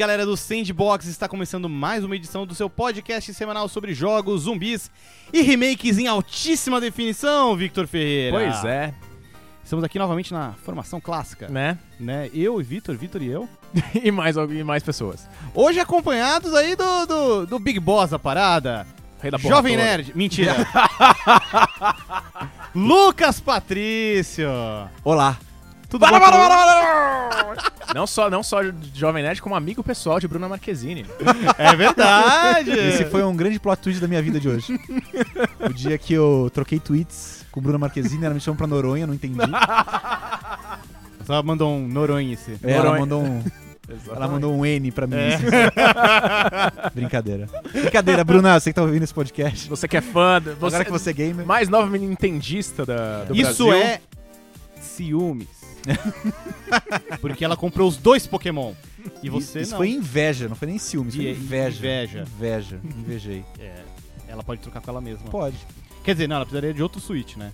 Galera do Sandbox! Está começando mais uma edição do seu podcast semanal sobre jogos, zumbis e remakes em altíssima definição, Victor Ferreira. Pois é, Estamos aqui novamente na formação clássica, né? né? Eu e Victor, Victor e eu. e, mais, e mais pessoas. Hoje acompanhados aí do, do, do Big Boss da parada, Rei da porra Jovem toda. Nerd. Mentira. Lucas Patrício. Olá. Tudo bom? Não só, não só de Jovem Nerd, como amigo pessoal de Bruna Marquezine. É verdade. Esse foi um grande plot twist da minha vida de hoje. o dia que eu troquei tweets com Bruna Marquezine, ela me chamou pra Noronha, não entendi. Só mandou um noronhice. É, ela Noronha. mandou um, ela mandou um N pra mim. É. Brincadeira. Brincadeira, Bruna, você que tá ouvindo esse podcast. Você que é fã, do- você, Agora que você é gamer. mais nova nintendista da, do Isso Brasil. é ciúmes. Porque ela comprou os dois Pokémon. E você Isso não. foi inveja, não foi nem ciúmes, foi E- inveja. inveja. Inveja. Invejei. É, ela pode trocar com ela mesma. Pode. Quer dizer, não, ela precisaria de outro Switch, né?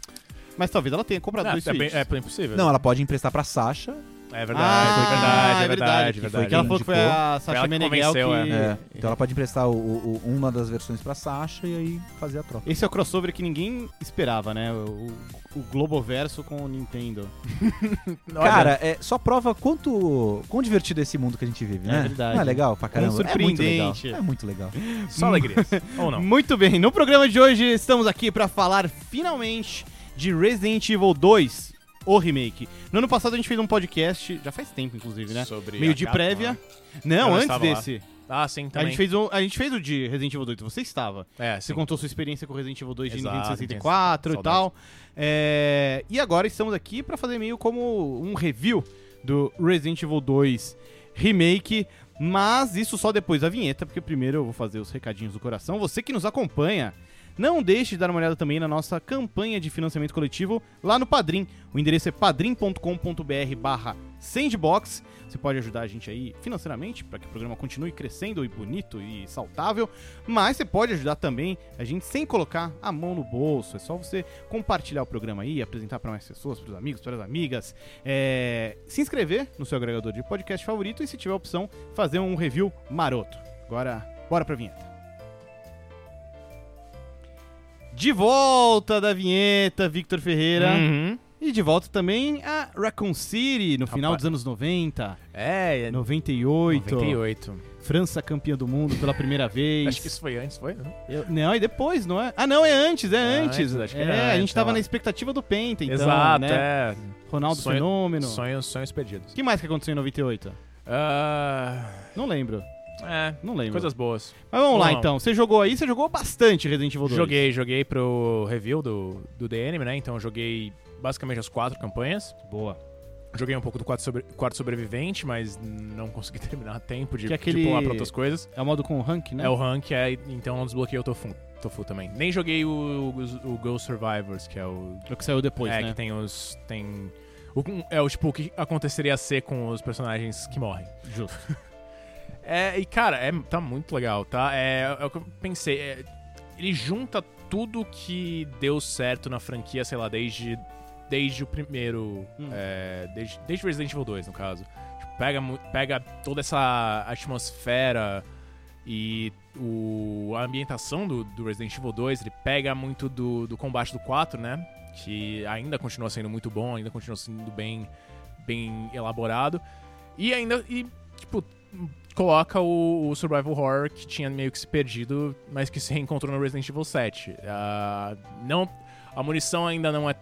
Mas talvez ela tenha comprado Ah, dois é, bem, é bem possível. Não, ela pode emprestar pra Sasha. É verdade, Ah, é verdade, é é verdade. verdade, Que é foi verdade. que ela falou que foi a Sasha que Meneghel que... convenceu, é. É, Então ela pode emprestar o- o- uma das versões pra Sasha e aí fazer a troca. Esse é o crossover que ninguém esperava, né? O, o Globoverso com o Nintendo. Cara, é, só prova quanto quão divertido é esse mundo que a gente vive, É né? verdade. Não é legal pra caramba? Quão É muito legal. surpreendente. É muito legal. só alegrias. Ou não. Muito bem, no programa de hoje estamos aqui pra falar finalmente de Resident Evil 2, o remake. No ano passado a gente fez um podcast, já faz tempo inclusive, né? Sobre Meio a de prévia. Não, Eu antes estava lá. desse. Ah, sim, A também. gente, fez um, a gente fez o de Resident Evil 2, você estava. É, Você sim. contou sua experiência com Resident Evil 2 de Exato, Nintendo 64 e tal. É, e agora estamos aqui pra fazer meio como um review do Resident Evil 2 Remake. Mas isso só depois da vinheta, porque primeiro eu vou fazer os recadinhos do coração. Você que nos acompanha, não deixe de dar uma olhada também na nossa campanha de financiamento coletivo lá no Padrim. O endereço é padrim.com.br barra sandbox. Você pode ajudar a gente aí financeiramente para que o programa continue crescendo e bonito e saudável. Mas você pode ajudar também a gente sem colocar a mão no bolso. É só você compartilhar o programa aí, apresentar para mais pessoas, para os amigos, para as amigas. é, se inscrever no seu agregador de podcast favorito e, se tiver opção, fazer um review maroto. Agora, bora pra vinheta. De volta da vinheta, Victor Ferreira. Uhum. E de volta também a Raccoon City, no final Rapaz. dos anos 90, É, é 98. 98. França campeã do mundo pela primeira vez. Acho que isso foi antes, foi? Não? Eu- não, e depois, não é? Ah, não, é antes, é É antes. antes, acho que é, era a antes, gente tava na expectativa do Penta, então, Exato, né? é. Ronaldo Sonho- Fenômeno. Sonhos, sonhos perdidos. O que mais que aconteceu em 98? Ah, Não lembro, é, não lembro. coisas boas. Mas vamos lá Não. então. Você jogou aí, você jogou bastante Resident Evil 2. Joguei, joguei pro review do, do Anime, né? Então eu joguei basicamente as quatro campanhas. Boa. Joguei um pouco do quarto, sobre, quarto sobrevivente, mas não consegui terminar a tempo de, Que é de aquele- pular pra outras coisas. É o modo com rank, né? É o rank, é, então eu desbloqueei o Tofu, Tofu também. Nem joguei o, o, o Ghost Survivors, que é o. É o que saiu depois, é, né? que tem os. Tem. o- é o tipo o que aconteceria a ser com os personagens que morrem. Justo. É, e cara, é, tá muito legal, tá? É, é o que eu pensei. é, ele junta tudo que deu certo na franquia, sei lá, desde, desde o primeiro. Hum. é, desde, desde Resident Evil 2, no caso. Tipo, pega, pega toda essa atmosfera e o, a ambientação do, do Resident Evil 2, ele pega muito do, do combate do 4, né? Que ainda continua sendo muito bom, ainda continua sendo bem, bem elaborado. E ainda, e, tipo, coloca o, o survival horror que tinha meio que se perdido, mas que se reencontrou no Resident Evil 7. Ah, não, a munição ainda não é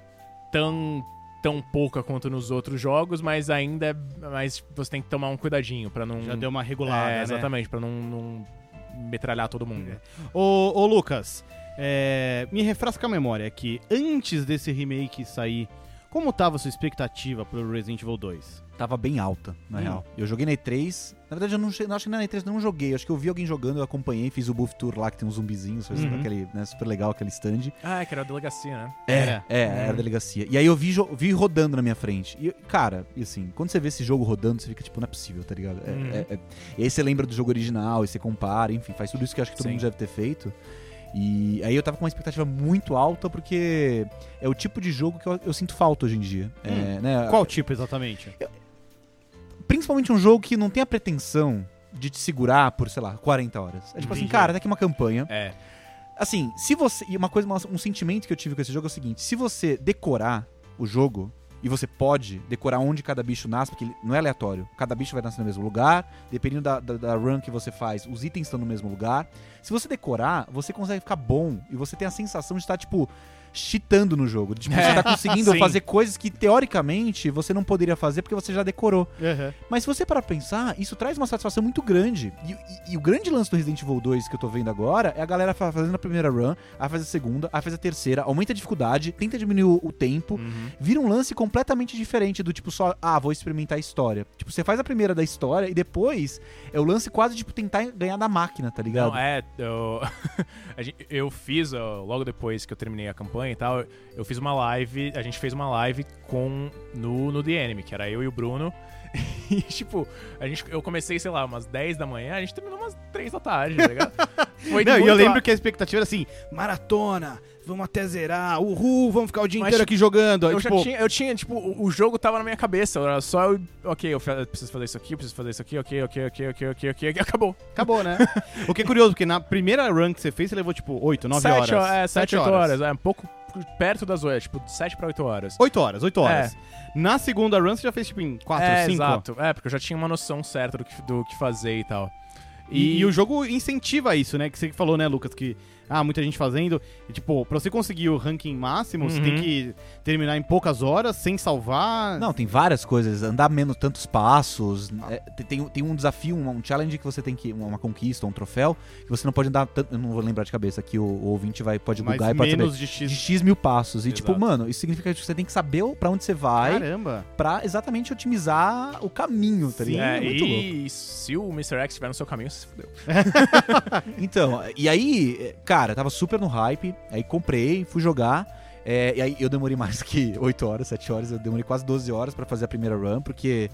tão tão pouca quanto nos outros jogos, mas ainda é, mas você tem que tomar um cuidadinho pra não Já deu uma regulada, é, né? exatamente, pra não, não metralhar todo mundo. Ô, ô Lucas, é, me refresca a memória que antes desse remake sair, como tava a sua expectativa pro Resident Evil 2? Tava bem alta, na Hum. real. Eu joguei na E3. Na verdade, eu não, che- acho que na E3 eu não joguei. Acho que eu vi alguém jogando, eu acompanhei, fiz o Buff Tour lá, que tem uns zumbizinhos, Uhum. aquele, né, super legal aquele stand. Ah, que era a delegacia, né? Era. É, era a delegacia. E aí eu vi, vi rodando na minha frente. E, cara, e assim, quando você vê esse jogo rodando, você fica tipo, não é possível, tá ligado? É- Uhum. é- é- E aí você lembra do jogo original, e você compara, enfim, faz tudo isso que eu acho que todo Sim. mundo deve ter feito. E aí eu tava com uma expectativa muito alta, porque é o tipo de jogo que eu, eu sinto falta hoje em dia. É, Hum. né, Qual tipo exatamente? Principalmente um jogo que não tem a pretensão de te segurar por, sei lá, 40 horas. É tipo assim, Entendi. cara, tá aqui uma campanha. É. Assim, se você. E uma coisa, um sentimento que eu tive com esse jogo é o seguinte: se você decorar o jogo, e você pode decorar onde cada bicho nasce, porque não é aleatório. Cada bicho vai nascer no mesmo lugar, dependendo da, da, da run que você faz, os itens estão no mesmo lugar. Se você decorar, você consegue ficar bom e você tem a sensação de estar, tipo, cheatando no jogo. Tipo, você É, tá conseguindo fazer coisas que, teoricamente, você não poderia fazer porque você já decorou. Uhum. Mas se você parar pra pensar, isso traz uma satisfação muito grande. E, e- e o grande lance do Resident Evil 2 que eu tô vendo agora é a galera fa- fazendo a primeira run, aí faz a segunda, aí faz a terceira, aumenta a dificuldade, tenta diminuir o, o tempo, Uhum. vira um lance completamente diferente do tipo só, ah, vou experimentar a história. Tipo, você faz a primeira da história e depois é o lance quase tipo tentar ganhar da máquina, tá ligado? Não, é, eu, eu fiz, logo depois que eu terminei a campanha e tal, eu fiz uma live, a gente fez uma live com no, no The Enemy, que era eu e o Bruno. E, tipo, a gente, eu comecei, sei lá, umas 10 da manhã, a gente terminou umas 3 da tarde, tá ligado? Foi Não, e eu lembro a- que a expectativa era assim: maratona, vamos até zerar, uhul, vamos ficar o dia Mas inteiro aqui jogando. Aí, Eu tipo, já tinha, eu tinha, tipo, o, o jogo tava na minha cabeça, era só eu, ok, eu, preciso fazer isso aqui, eu preciso fazer isso aqui, ok, ok, ok, ok, ok, ok, ok, acabou. acabou, né? o que é curioso, porque na primeira run que você fez, você levou tipo 8, 9 horas. Sete, É, 7, Sete 8 horas. é um pouco perto das 8, tipo, 7 pra 8 horas. 8 horas, 8 horas. Na segunda run você já fez tipo em 4, é, 5. exato. É, porque eu já tinha uma noção certa do que, do que fazer e tal. E, e o jogo incentiva isso, né? Que você falou, né, Lucas, que ah, muita gente fazendo. E, tipo, pra você conseguir o ranking máximo, você Uhum. tem que terminar em poucas horas, sem salvar. Não, tem várias coisas. Andar menos tantos passos. é, tem- tem, um desafio, um, um challenge que você tem que. Uma, conquista, um troféu, que você não pode andar tanto. Eu não vou lembrar de cabeça aqui, o, o ouvinte vai, pode mas bugar e pode saber. menos de X. De X mil passos. E, tipo, Exato. mano, isso significa que você tem que saber pra onde você vai Caramba. pra exatamente otimizar o caminho, tá ligado? É, É muito louco. e se o Mr. X estiver no seu caminho, você se fudeu. Então, e aí, é, cara, tava super no hype, aí comprei, fui jogar. é, e aí eu demorei mais que 8 horas, 7 horas, eu demorei quase 12 horas pra fazer a primeira run, porque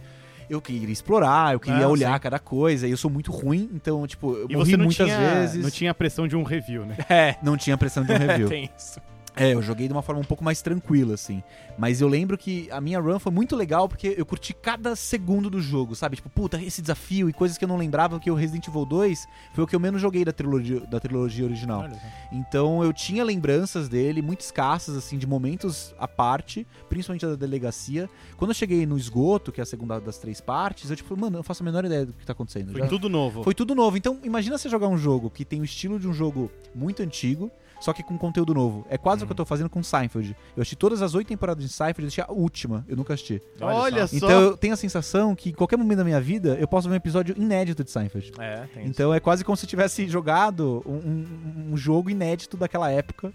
eu queria explorar, eu queria Ah, olhar sim. cada coisa, e eu sou muito ruim, então, tipo, eu E morri muitas tinha, vezes. não tinha a pressão de um review, né? É, Não tinha pressão de um review. tem isso. É, eu joguei de uma forma um pouco mais tranquila, assim. Mas eu lembro que a minha run foi muito legal porque eu curti cada segundo do jogo, sabe? Tipo, puta, esse desafio e coisas que eu não lembrava que o Resident Evil 2 foi o que eu menos joguei da trilogia, da trilogia original. Então eu tinha lembranças dele, muito escassas, assim, de momentos à parte, principalmente da delegacia. Quando eu cheguei no esgoto, que é a segunda das três partes, eu tipo, mano, eu não faço a menor ideia do que tá acontecendo. Foi Já- tudo novo. foi tudo novo. Então, imagina você jogar um jogo que tem o estilo de um jogo muito antigo, só que com conteúdo novo. É quase o que eu tô fazendo com Seinfeld. Eu assisti todas as oito temporadas de Seinfeld, eu assisti a última, eu nunca assisti. Olha só. Então eu tenho a sensação que em qualquer momento da minha vida eu posso ver um episódio inédito de Seinfeld. É, tem isso. Então é quase como se eu tivesse jogado um, um- jogo inédito daquela época.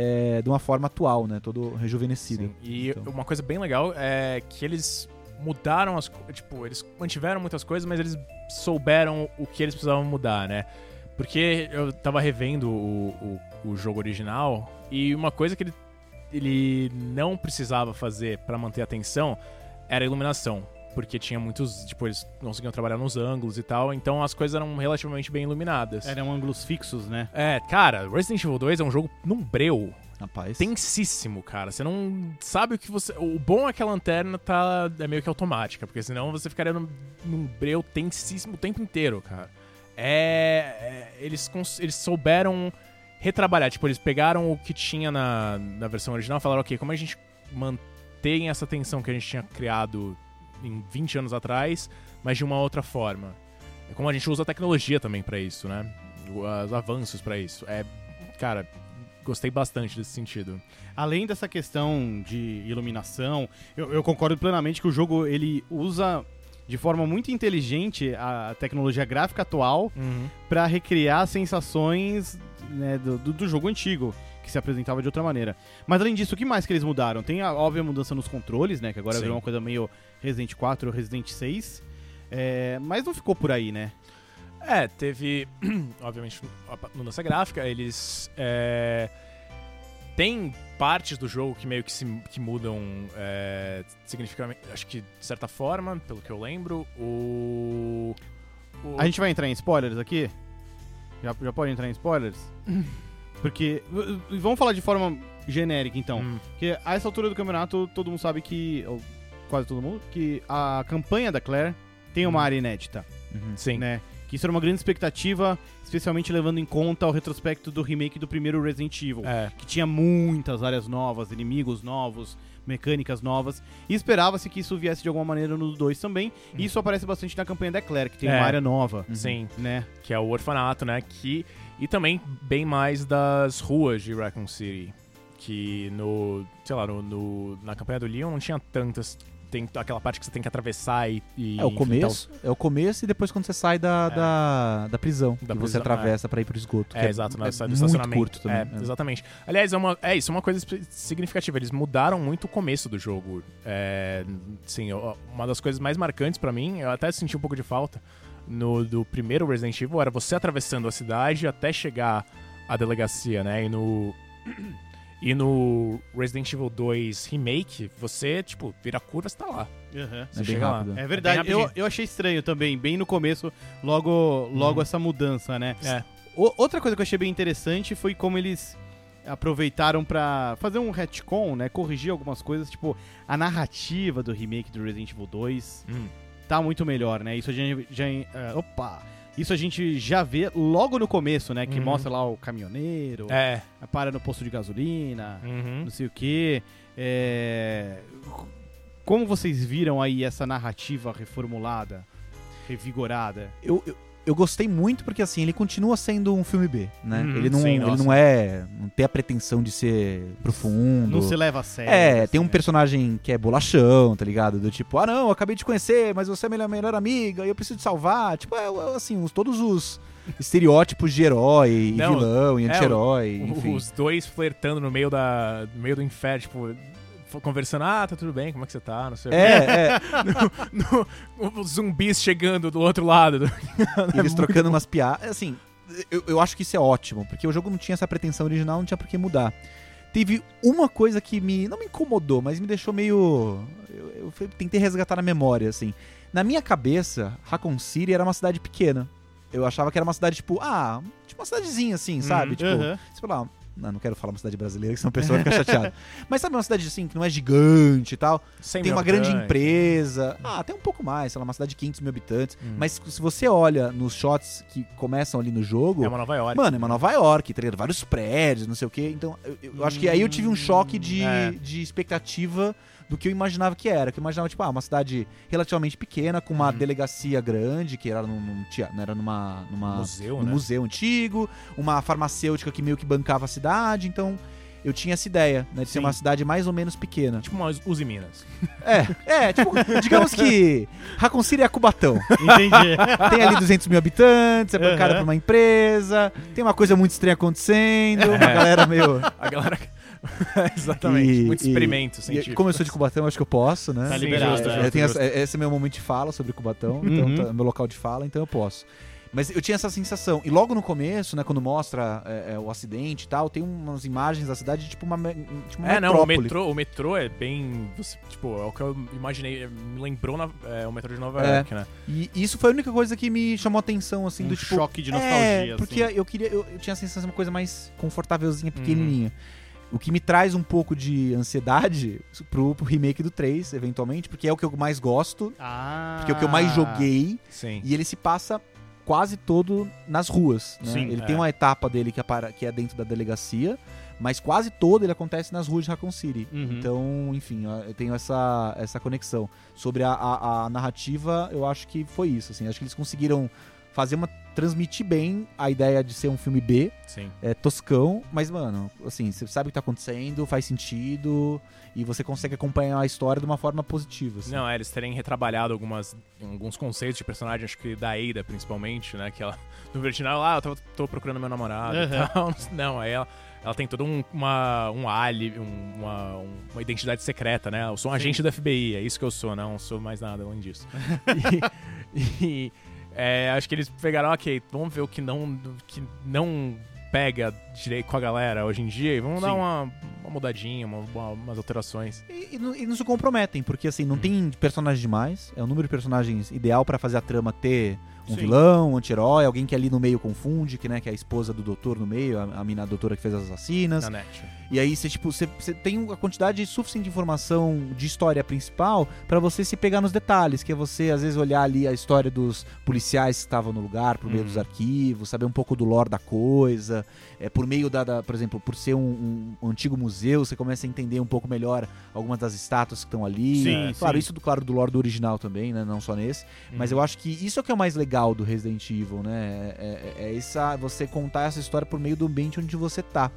é, de uma forma atual, né? Todo rejuvenescido. Sim. E Então. uma coisa bem legal é que eles mudaram as tipo, eles mantiveram muitas coisas, mas eles souberam o que eles precisavam mudar, né? Porque eu tava revendo o, o, o jogo original e uma coisa que ele, ele não precisava fazer pra manter a atenção era a iluminação. Porque tinha muitos. Tipo, eles não conseguiam trabalhar nos ângulos e tal, então as coisas eram relativamente bem iluminadas. Eram ângulos fixos, né? É, cara, Resident Evil 2 é um jogo num breu Rapaz. tensíssimo, cara. Você não sabe o que você. O bom é que a lanterna tá. É meio que automática, porque senão você ficaria num, num breu tensíssimo o tempo inteiro, cara. É. é, eles, cons- eles souberam retrabalhar. Tipo, eles pegaram o que tinha na, na versão original e falaram, ok, como a gente mantém essa tensão que a gente tinha criado em 20 anos atrás, mas de uma outra forma. É como a gente usa a tecnologia também pra isso, né? Os avanços pra isso. É. Cara, gostei bastante desse sentido. Além dessa questão de iluminação, eu, eu concordo plenamente que o jogo ele usa de forma muito inteligente a tecnologia gráfica atual pra recriar sensações né, do, do- do jogo antigo, que se apresentava de outra maneira. Mas além disso, o que mais que eles mudaram? Tem a óbvia mudança nos controles, né? Que agora Sim. virou uma coisa meio Resident 4 ou Resident 6. É, mas não ficou por aí, né? É, teve, obviamente, mudança gráfica, eles é, tem partes do jogo que meio que se que mudam é, significativamente, acho que de certa forma, pelo que eu lembro, o, o- A gente vai entrar em spoilers aqui? Já, já pode entrar em spoilers? Porque. Vamos falar de forma genérica, então. Hum, Porque a essa altura do campeonato, todo mundo sabe que. Ou quase todo mundo, que a campanha da Claire tem uma Hum. área inédita, Uhum. sim. né? Que isso era uma grande expectativa, especialmente levando em conta o retrospecto do remake do primeiro Resident Evil. É. Que tinha muitas áreas novas, inimigos novos, mecânicas novas. E esperava-se que isso viesse de alguma maneira no 2 também. E isso aparece bastante na campanha da Claire, que tem É. uma área nova. Sim, Né? que é o orfanato, né? Que, e também bem mais das ruas de Raccoon City. Que no. sei lá, no, no- na campanha do Leon não tinha tantas. Tem aquela parte que você tem que atravessar e. e É o começo, é o começo e depois quando você sai da, É. da, da prisão, Da que você prisão, atravessa pra ir pro esgoto. É, que exato, é do muito estacionamento. curto também. É, é. exatamente. Aliás, é, uma, é isso, é uma coisa significativa. Eles mudaram muito o começo do jogo. É, sim, uma das coisas mais marcantes pra mim, eu até senti um pouco de falta no do primeiro Resident Evil, era você atravessando a cidade até chegar à delegacia, né? E no. E no Resident Evil 2 Remake, você, tipo, vira curva, você tá lá. É Você bem chega lá. rápido. É bem verdade. eu, rapidinho. eu achei estranho também, bem no começo, logo, logo essa mudança, né? É. O- outra coisa que eu achei bem interessante foi como eles aproveitaram pra fazer um retcon, né? Corrigir algumas coisas, tipo, a narrativa do remake do Resident Evil 2 Hum. tá muito melhor, né? Isso a gente já. ah, opa! Isso a gente já vê logo no começo, né? Que Uhum. mostra lá o caminhoneiro, É. para no posto de gasolina, Uhum. não sei o quê. É... Como vocês viram aí essa narrativa reformulada, revigorada? eu, eu, eu gostei muito porque assim, ele continua sendo um filme B, né? Uhum, ele não, sim, ele nossa. não é, não tem a pretensão de ser profundo. Não se leva a sério. É, assim, tem um né? personagem que é bolachão, tá ligado? Do tipo, ah não, eu acabei de conhecer, mas você é minha melhor amiga e eu preciso te salvar. Tipo, é, é, assim, os- todos os estereótipos de herói, e Não, vilão e é, anti-herói, enfim. Os dois flertando no meio, da, no meio do inferno, tipo, conversando, ah, tá tudo bem, como é que você tá? Não sei o quê. É, é, No- os zumbis chegando do outro lado. eles trocando umas piadas. Assim, eu, eu acho que isso é ótimo, porque o jogo não tinha essa pretensão original, não tinha por que mudar. Teve uma coisa que me. não me incomodou, mas me deixou meio. Eu, eu fui- tentei resgatar na memória, assim. Na minha cabeça, Raccoon City era uma cidade pequena. Eu achava que era uma cidade, tipo, ah, tipo uma cidadezinha assim, sabe? Uhum, Tipo, aham. sei lá. Não, não quero falar uma cidade brasileira, que senão a pessoa vai ficar chateada. Mas sabe uma cidade assim, que não é gigante e tal? Tem uma grande empresa. Ah, até um pouco mais, sei lá, uma cidade de 500 mil habitantes. Hum. Mas se você olha nos shots que começam ali no jogo, É uma Nova York. mano, é uma Nova York, tá ligado? Vários prédios, não sei o quê. Então, eu, eu acho que aí eu tive um choque de, É. de expectativa do que eu imaginava que era. Que eu imaginava, tipo, ah, uma cidade relativamente pequena, com uma Uhum. delegacia grande, que era num, num não era numa, numa museu, num né? museu antigo, uma farmacêutica que meio que bancava a cidade, então eu tinha essa ideia, né, de ser Sim. uma cidade mais ou menos pequena. Tipo uma Uzi Minas. É, é, tipo, digamos que Raccoon City é Cubatão. Entendi. Tem ali 200 mil habitantes, é bancada Aham. por uma empresa, tem uma coisa muito estranha acontecendo, uma É. galera meio... A galera. Exatamente. E- Muito e- experimento E, científico. como eu sou de Cubatão, eu acho que eu posso, né? Tá Sim, liberado, justo, é. justo, Eu tenho justo. essa- esse é meu momento de fala sobre Cubatão, Uhum. então tá- é meu local de fala, então eu posso. Mas eu tinha essa sensação. E logo no começo, né, quando mostra é, é, o acidente e tal, tem umas imagens da cidade de tipo uma, tipo uma É, não, o metrópole. metrô, o metrô é bem. você- Tipo, é o que eu imaginei. Me lembrou na- é, o metrô de Nova É. York, né? E isso foi a única coisa que me chamou a atenção, assim, um do tipo. choque de nostalgia. É, porque assim. eu queria. Eu, eu tinha a sensação de uma coisa mais confortávelzinha, Uhum. pequenininha. O que me traz um pouco de ansiedade pro, pro remake do 3, eventualmente, porque é o que eu mais gosto, Ah. porque é o que eu mais joguei, Sim. e ele se passa quase todo nas ruas. Né? Sim, ele é. tem uma etapa dele que é, para- que é dentro da delegacia, mas quase todo ele acontece nas ruas de Raccoon City. Uhum. Então, enfim, eu tenho essa, essa conexão. Sobre a, a- a narrativa, eu acho que foi isso. Assim, acho que eles conseguiram fazer uma. Transmitir bem a ideia de ser um filme B, Sim. é toscão, mas, mano, assim, você sabe o que tá acontecendo, faz sentido, e você consegue acompanhar a história de uma forma positiva. Assim. Não, é, eles terem retrabalhado algumas, alguns conceitos de personagem, acho que da Ada, principalmente, né? Que ela, no original, ah, eu tô, tô procurando meu namorado Uhum. e tal. Não, aí ela, ela tem toda um, uma, um ali, um- uma, um- uma identidade secreta, né? Eu sou um agente do FBI, é isso que eu sou, não sou mais nada além disso. e, e, é, acho que eles pegaram, ok, vamos ver o que não, que não pega direito com a galera hoje em dia e vamos dar Sim. uma, uma mudadinha, uma- uma- umas alterações. E, e não- e não se comprometem, porque assim, não Hum. tem personagens demais, é o número de personagens ideal pra fazer a trama ter um Sim. vilão, um anti-herói, alguém que ali no meio confunde, que, né, que é a esposa do doutor no meio, a, a mina doutora que fez as assassinas. E aí você, tipo, você, você tem a quantidade suficiente de informação de história principal pra você se pegar nos detalhes, que é você, às vezes, olhar ali a história dos policiais que estavam no lugar, por meio Uhum. dos arquivos, saber um pouco do lore da coisa. É, por meio da, da- por exemplo, por ser um, um antigo museu, você começa a entender um pouco melhor algumas das estátuas que estão ali. Sim, claro, sim. isso do claro do lore do original também, né? Não só nesse. Mas eu acho que isso é o que é o mais legal do Resident Evil, né? É, é- é essa, você contar essa história por meio do ambiente onde você tá.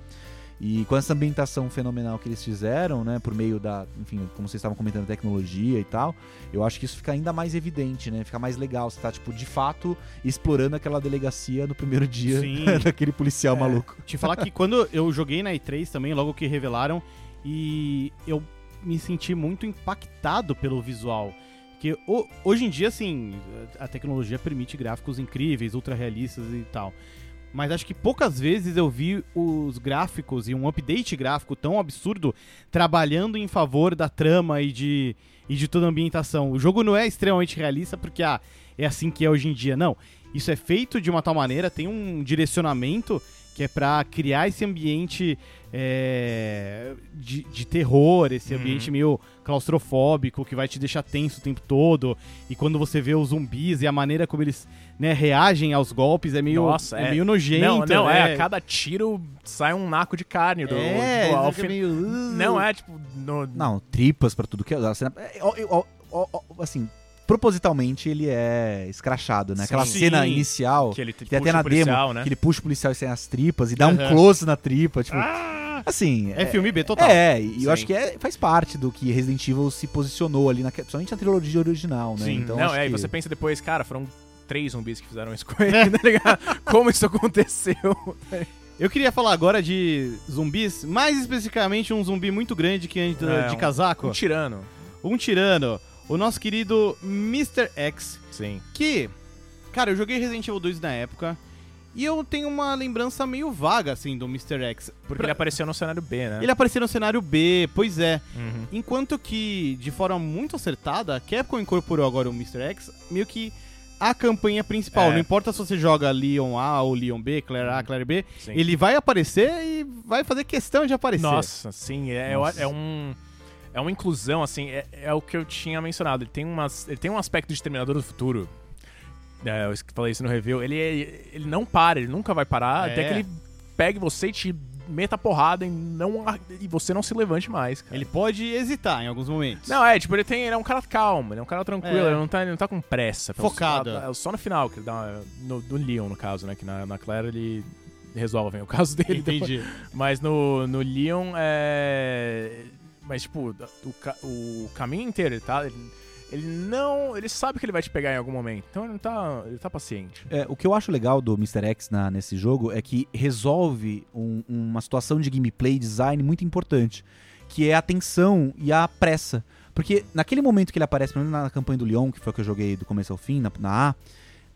E com essa ambientação fenomenal que eles fizeram, né, por meio da, enfim, como vocês estavam comentando, tecnologia e tal, eu acho que isso fica ainda mais evidente, né? Fica mais legal. Você tá, tipo, de fato, explorando aquela delegacia no primeiro dia daquele policial É. maluco. Te falar que quando eu joguei na E3 também, logo que revelaram, e eu me senti muito impactado pelo visual. Que ho- hoje em dia, assim, a tecnologia permite gráficos incríveis, ultra realistas e tal. Mas acho que poucas vezes eu vi os gráficos e um update gráfico tão absurdo trabalhando em favor da trama e de, e de toda a ambientação. O jogo não é extremamente realista porque ah, é assim que é hoje em dia. Não. Isso é feito de uma tal maneira, tem um direcionamento que é pra criar esse ambiente é, de, de terror, esse Uhum. ambiente meio claustrofóbico que vai te deixar tenso o tempo todo. E quando você vê os zumbis e a maneira como eles né, reagem aos golpes é meio, Nossa, é é. meio nojento. Não, não, é, né? a cada tiro sai um naco de carne do. É, tipo, ao fica fin- meio... "Uh". Não, é tipo. no- Não, tripas pra tudo que é. é, assim, propositalmente ele é escrachado, né? Aquela Sim. cena Sim. inicial. Que ele puxa até na o policial, demo né? que ele puxa o policial sem as tripas e dá um Aham. close na tripa, tipo, Ah! assim, É filme B total. É, e Sim. eu acho que é- faz parte do que Resident Evil se posicionou ali, na, principalmente na trilogia original, né? Sim, Então, não, acho é, e que- você pensa depois, cara, foram três zumbis que fizeram isso com ele, tá ligado? Como isso aconteceu? Eu queria falar agora de zumbis, mais especificamente um zumbi muito grande que anda É, de um- casaco. Um tirano. Um tirano. O nosso querido Mr. X, Sim. que, cara, eu joguei Resident Evil 2 na época e eu tenho uma lembrança meio vaga, assim, do Mr. X. Porque Pra- ele apareceu no cenário B, né? Ele apareceu no cenário B, pois é. Uhum. Enquanto que, de forma muito acertada, a Capcom incorporou agora o Mr. X meio que a campanha principal. É. Não importa se você joga Leon A ou Leon B, Claire A, Claire B, Sim. ele vai aparecer e vai fazer questão de aparecer. Nossa, sim, é, Nossa. é um. É uma inclusão, assim, é, é o que eu tinha mencionado. Ele tem, umas, ele tem um aspecto de Terminador do Futuro. É, eu falei isso no review. Ele, é- ele não para, ele nunca vai parar É. até que ele pegue você e te meta porrada e, não, e você não se levante mais. cara. Ele pode hesitar em alguns momentos. Não, é, tipo, ele tem. Ele é um cara calmo, ele é um cara tranquilo, É. ele, não tá, ele não tá com pressa. Focado. É só no final, que ele dá uma, no, no Leon, no caso, né? Que na, na Claire ele resolve o caso dele. depois. Entendi. Mas no, no Leon é. Mas, tipo, o, o caminho inteiro, ele tá. Ele, ele não. Ele sabe que ele vai te pegar em algum momento. Então ele não tá. Ele tá paciente. É, o que eu acho legal do Mr. X na- nesse jogo é que resolve um- uma situação de gameplay design muito importante, que é a tensão e a pressa. Porque naquele momento que ele aparece, pelo menos na campanha do Leon, que foi a que eu joguei do começo ao fim, na, na A,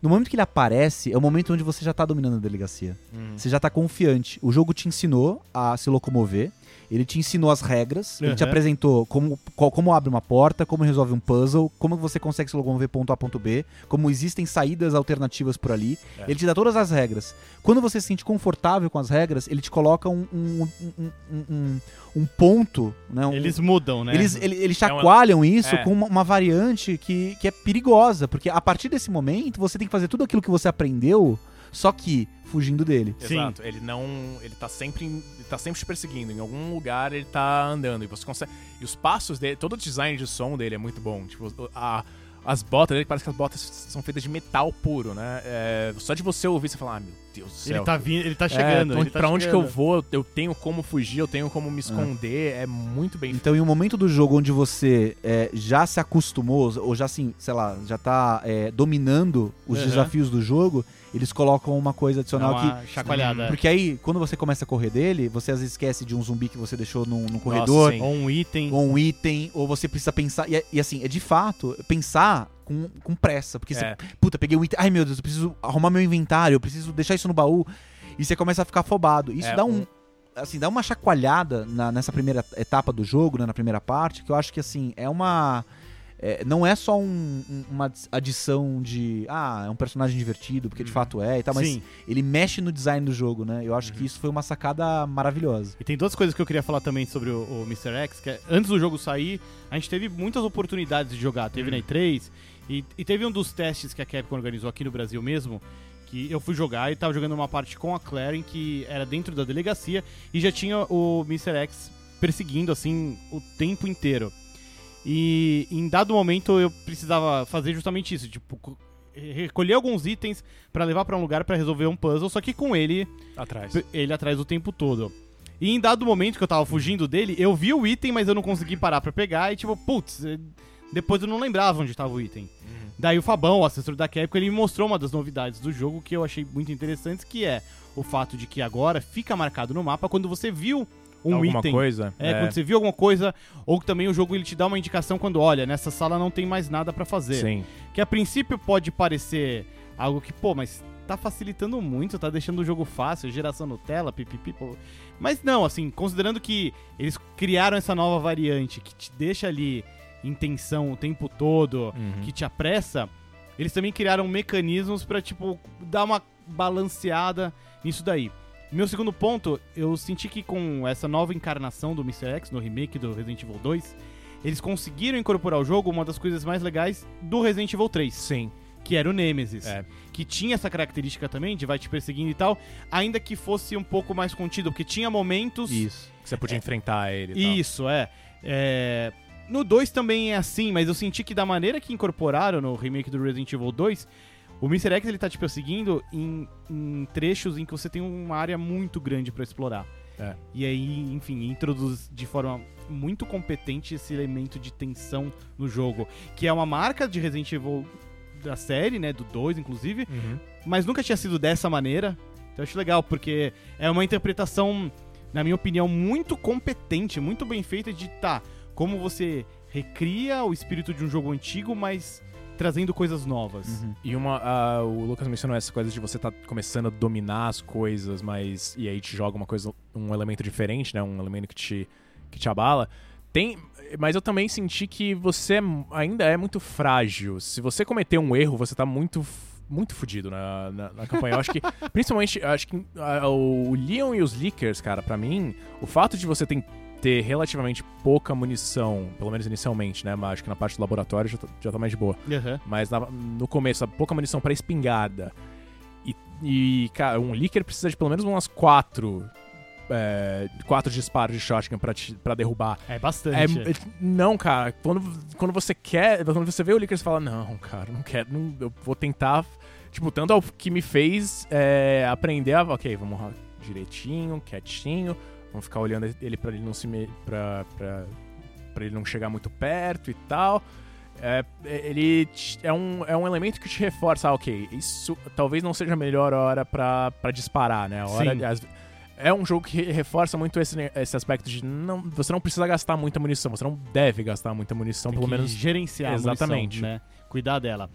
no momento que ele aparece, é o momento onde você já tá dominando a delegacia. Você já tá confiante. O jogo te ensinou a se locomover. Ele te ensinou as regras, ele te Uhum. apresentou como, como abre uma porta, como resolve um puzzle, como você consegue se locomover ponto A, ponto B, como existem saídas alternativas por ali. É. Ele te dá todas as regras. Quando você se sente confortável com as regras, ele te coloca um, um, um, um, ponto, né? Eles mudam, né? eles, ele- eles É uma- chacoalham isso é. com uma, uma variante que, que é perigosa, porque a partir desse momento você tem que fazer tudo aquilo que você aprendeu, só que fugindo dele. Sim. Exato. Ele não. Ele tá sempre. em- Ele tá sempre te perseguindo. Em algum lugar ele tá andando. E você consegue. E os passos dele. Todo o design de som dele é muito bom. Tipo, a- as botas dele parece que as botas são feitas de metal puro, né? É, só de você ouvir, você fala, ah, meu Deus do céu. Ele tá vindo, ele tá É, chegando. pra onde, ele tá pra onde que chegando. eu vou, eu tenho como fugir, eu tenho como me esconder. É, muito bem Então, em um momento do jogo onde você é, já se acostumou, ou já assim, sei lá, já tá é, dominando os Uhum. desafios do jogo, eles colocam uma coisa adicional uma que. chacoalhada. é. Porque aí, quando você começa a correr dele, você às vezes esquece de um zumbi que você deixou num, num corredor, sim. Ou um item. ou um item, ou você precisa pensar. E, é- e assim, é de fato, pensar com, com pressa. Porque É. você, puta, peguei um item. Ai meu Deus, eu preciso arrumar meu inventário, eu preciso deixar isso no baú. E você começa a ficar afobado. Isso É, dá um. um- Assim, dá uma chacoalhada na- nessa primeira etapa do jogo, né, na primeira parte, que eu acho que assim, é uma. é, não é só um- um- uma adição de. Ah, é um personagem divertido, porque de Uhum. fato é e tal, mas Sim. ele mexe no design do jogo, né? Eu acho que isso foi uma sacada maravilhosa. E tem duas coisas que eu queria falar também sobre o, o Mr. X, que é, antes do jogo sair, a gente teve muitas oportunidades de jogar. Teve na E3, e, e teve um dos testes que a Capcom organizou aqui no Brasil mesmo, que eu fui jogar e tava jogando uma parte com a Claire, em que era dentro da delegacia, e já tinha o Mr. X perseguindo, assim, o tempo inteiro. E em dado momento eu precisava fazer justamente isso, tipo, co- recolher alguns itens pra levar pra um lugar pra resolver um puzzle, só que com ele Atrás. Ele atrás o tempo todo. E em dado momento que eu tava fugindo dele, eu vi o item, mas eu não consegui parar pra pegar e tipo, putz, depois eu não lembrava onde tava o item. Daí o Fabão, o assessor da Capcom, ele me mostrou uma das novidades do jogo que eu achei muito interessantes, que é o fato de que agora fica marcado no mapa quando você viu um Alguma item. coisa? É, quando você viu alguma coisa, ou que também o jogo ele te dá uma indicação quando, olha, nessa sala não tem mais nada pra fazer. Sim. Que a princípio pode parecer algo que, pô, mas tá facilitando muito, tá deixando o jogo fácil, geração Nutella, pipipi, pô. Mas não, assim, considerando que eles criaram essa nova variante que te deixa ali em tensão o tempo todo, Uhum. que te apressa, eles também criaram mecanismos pra, tipo, dar uma balanceada nisso daí. Meu segundo ponto, eu senti que com essa nova encarnação do Mr. X no remake do Resident Evil 2, eles conseguiram incorporar ao jogo uma das coisas mais legais do Resident Evil 3, Sim. que era o Nemesis. É. Que tinha essa característica também de vai te perseguindo e tal, ainda que fosse um pouco mais contido, porque tinha momentos. Isso. Que você podia enfrentar ele e tal. Isso, é. É, No 2 também é assim, mas eu senti que da maneira que incorporaram no remake do Resident Evil 2, o Mr. X ele tá te perseguindo em, em trechos em que você tem uma área muito grande pra explorar. É. E aí, enfim, introduz de forma muito competente esse elemento de tensão no jogo, que é uma marca de Resident Evil da série, né, do 2 inclusive, Uhum. mas nunca tinha sido dessa maneira. Então eu acho legal, porque é uma interpretação, na minha opinião, muito competente, muito bem feita de tá, como você recria o espírito de um jogo antigo, mas trazendo coisas novas. Uhum. E uma. ah, o Lucas mencionou essa coisa de você tá começando a dominar as coisas, mas. E aí te joga uma coisa, um elemento diferente, né? Um elemento que te, que te abala. Tem. Mas eu também senti que você é ainda é muito frágil. Se você cometer um erro, você tá muito. Muito fudido na, na, na campanha. Eu acho que, principalmente, acho que ah, o Leon e os Leakers, cara, pra mim, o fato de você ter, ter relativamente pouca munição, pelo menos inicialmente, né? Mas acho que na parte do laboratório já tá, já tá mais de boa. Aham. Mas na- no começo, pouca munição pra espingarda. E, e, cara, um Licker precisa de pelo menos umas quatro. é, quatro disparos de shotgun pra, te- pra derrubar. É bastante. É, é- não, cara, quando, quando você quer. Quando você vê o Licker, você fala, não, cara, não quero. não- eu vou tentar. Tipo, tanto é o que me fez é, aprender a. Ok, vamos lá direitinho, quietinho. Vamos ficar olhando ele pra ele não se. Me, pra, pra, pra ele não chegar muito perto e tal. É, ele é um, é um elemento que te reforça, ah, ok, isso talvez não seja a melhor hora pra disparar, né? A hora, Sim. as- é um jogo que reforça muito esse, esse aspecto de não, você não precisa gastar muita munição, você não deve gastar muita munição, Tem pelo menos. gerenciar Exatamente. a munição, né? Cuidar dela.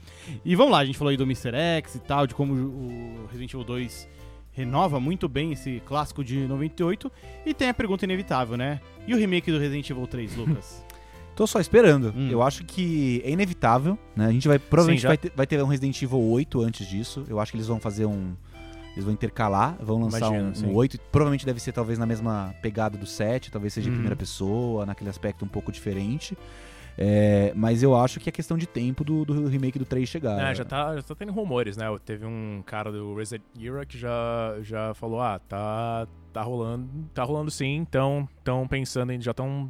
E vamos lá, a gente falou aí do Mr. X e tal, de como o Resident Evil 2 renova muito bem esse clássico de 98. E tem a pergunta inevitável, né? E o remake do Resident Evil 3, Lucas? Tô só esperando. Hum. Eu acho que é inevitável, né? A gente vai provavelmente já- vai, ter, vai ter um Resident Evil 8 antes disso. Eu acho que eles vão fazer um eles vão intercalar, vão lançar Imagino, um, sim. um 8. Provavelmente deve ser talvez na mesma pegada do 7, talvez seja em Uhum. primeira pessoa, naquele aspecto um pouco diferente. É, mas eu acho que é questão de tempo do, do remake do 3 chegar. É, já tá, já tá tendo rumores, né? Teve um cara do Resident Era que já, já falou, ah, tá, tá rolando, tá rolando sim, então estão pensando em, já estão,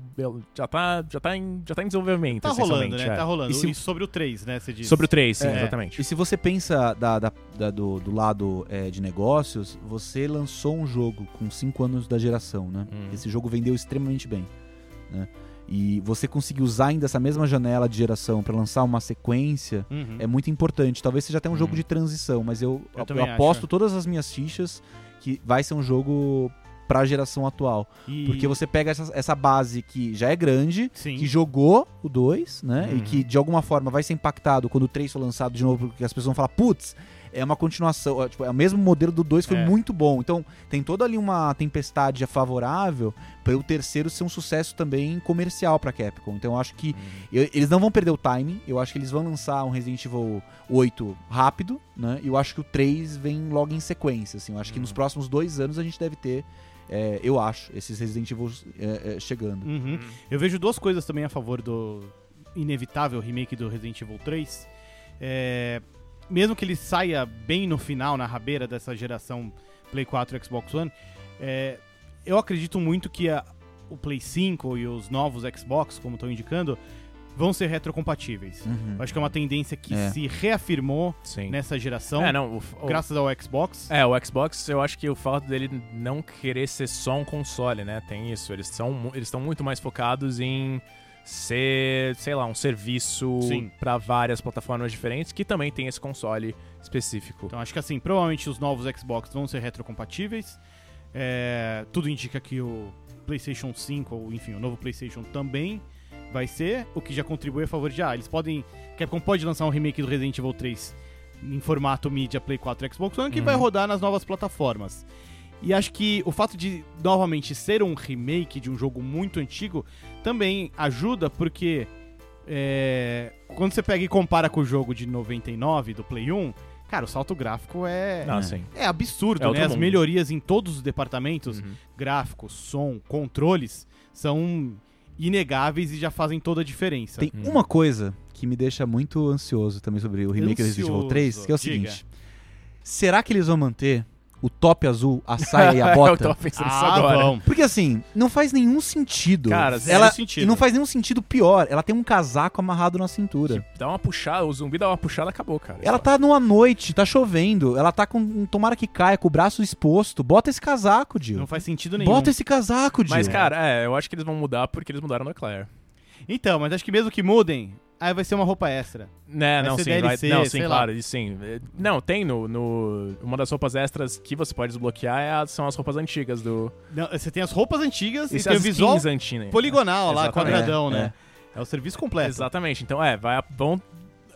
já tá, já tá em, já tá em desenvolvimento, tá rolando, né? é. Tá rolando. E se- E sobre o 3, né? Você disse. Sobre o 3, sim, É. exatamente. E se você pensa da- da- da- do, do lado é, de negócios, você lançou um jogo com 5 anos da geração, né? Hum. Esse jogo vendeu extremamente bem, né? E você conseguir usar ainda essa mesma janela de geração pra lançar uma sequência Uhum. é muito importante. Talvez seja até um jogo Hum. de transição, mas eu, Eu eu aposto acho. todas as minhas fichas que vai ser um jogo pra geração atual. E- Porque você pega essa, essa base que já é grande, Sim. que jogou o 2, né? Uhum. E que de alguma forma vai ser impactado quando o 3 for lançado de novo, porque as pessoas vão falar, putz, é uma continuação, tipo, é o mesmo modelo do 2 foi É. muito bom. Então, tem toda ali uma tempestade favorável para o terceiro ser um sucesso também comercial pra Capcom. Então, eu acho que eu- eles não vão perder o timing. Eu acho que eles vão lançar um Resident Evil 8 rápido, né? E eu acho que o 3 vem logo em sequência, assim. Eu acho que nos próximos dois anos a gente deve ter, é, eu acho, esses Resident Evil é, é, chegando. Uhum. Eu vejo duas coisas também a favor do inevitável remake do Resident Evil 3. Mesmo que ele saia bem no final, na rabeira dessa geração Play 4 e Xbox One, é, eu acredito muito que a- o Play 5 e os novos Xbox, como estão indicando, vão ser retrocompatíveis. Uhum. Eu acho que é uma tendência que É. se reafirmou Sim. nessa geração, É, não, o, o- graças ao Xbox. É, o Xbox, eu acho que o fato dele não querer ser só um console, né? Tem isso. Eles são mu- eles estão muito mais focados em ser, sei lá, um serviço pra várias plataformas diferentes que também tem esse console específico. Então acho que assim, provavelmente os novos Xbox vão ser retrocompatíveis. É, tudo indica que o PlayStation 5, ou enfim, o novo PlayStation também vai ser, o que já contribui a favor de. Ah, eles podem. Capcom pode lançar um remake do Resident Evil 3 em formato mídia Play 4 e Xbox One que Uhum. vai rodar nas novas plataformas. E acho que o fato de novamente ser um remake de um jogo muito antigo também ajuda porque é, quando você pega e compara com o jogo de 99 do Play 1, cara, o salto gráfico é Não, É. é absurdo, É né? As melhorias em todos os departamentos, Uhum. gráfico, som, controles, são inegáveis e já fazem toda a diferença. Tem Hum. uma coisa que me deixa muito ansioso também sobre o remake do Resident Evil Ansioso, 3, que é o diga. seguinte. Será que eles vão manter o top azul, a saia e a eu bota? tava pensando nisso ah, agora. vão. Porque assim, não faz nenhum sentido. Cara, zero ela sentido. E não faz nenhum sentido pior. Ela tem um casaco amarrado na cintura. Dá uma puxada, o zumbi dá uma puxada acabou, cara. Ela tá numa noite, tá chovendo. Ela tá com. um Tomara que caia, com o braço exposto. Bota esse casaco, Dio. Não faz sentido nenhum. Bota esse casaco, Dio. Mas, cara, é, eu acho que eles vão mudar porque eles mudaram no Eclair. Então, mas acho que mesmo que mudem, aí vai ser uma roupa extra. Né, não, sim, DLC, vai, não, sim, claro, e sim. É, Não, tem no, no- Uma das roupas extras que você pode desbloquear é a- são as roupas antigas do. Não, você tem as roupas antigas e, Isso tem o visual skins antigas. poligonal lá, Exatamente. quadradão, É, né? É. o serviço completo. Exatamente. Então, é, vai, vão.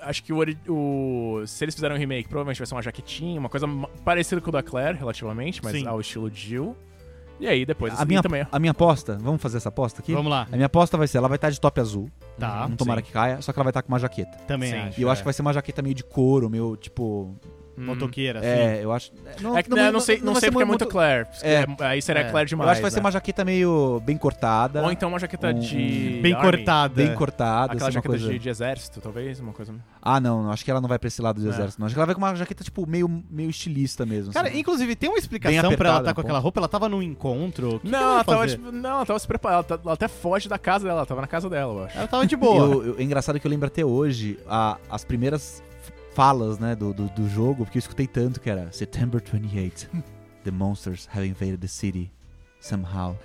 Acho que o, o- Se eles fizerem um remake, provavelmente vai ser uma jaquetinha, uma coisa parecida com o da Claire, relativamente, mas Sim. ao estilo Jill. E aí, depois A minha, também. a minha aposta, vamos fazer essa aposta aqui? Vamos lá. A minha aposta vai ser, ela vai estar de top azul. Tá. não tomara sim. que caia, só que ela vai estar com uma jaqueta. Também Sim. acho. E eu é. acho que vai ser uma jaqueta meio de couro, meio tipo. Hum. Motoqueira, assim. É, eu acho. É que né, não, sei, não, vai sei ser porque é muito Claire. É. Aí seria É. Claire demais. Eu acho que vai ser né? uma jaqueta meio bem cortada. Ou então uma jaqueta Um- de. Bem Army. cortada. Bem cortada, Aquela assim, uma jaqueta coisa... de, de exército, talvez, uma coisa. Ah, não, não, acho que ela não vai pra esse lado do É. exército, não. Acho que ela vai com uma jaqueta, tipo, meio, meio estilista mesmo. Cara, assim. inclusive, tem uma explicação pra apertada ela estar no com aquela roupa? Ela tava num encontro? Que que não, ela, ela ia tava, tipo, não, ela tava se preparando. Ela, tá- ela até foge da casa dela, ela tava na casa dela, eu acho. Ela tava de boa. Eu- eu- é engraçado que eu lembro até hoje as primeiras falas, né, do, do, do jogo, porque eu escutei tanto que era September 28, the monsters have invaded the city. Somehow,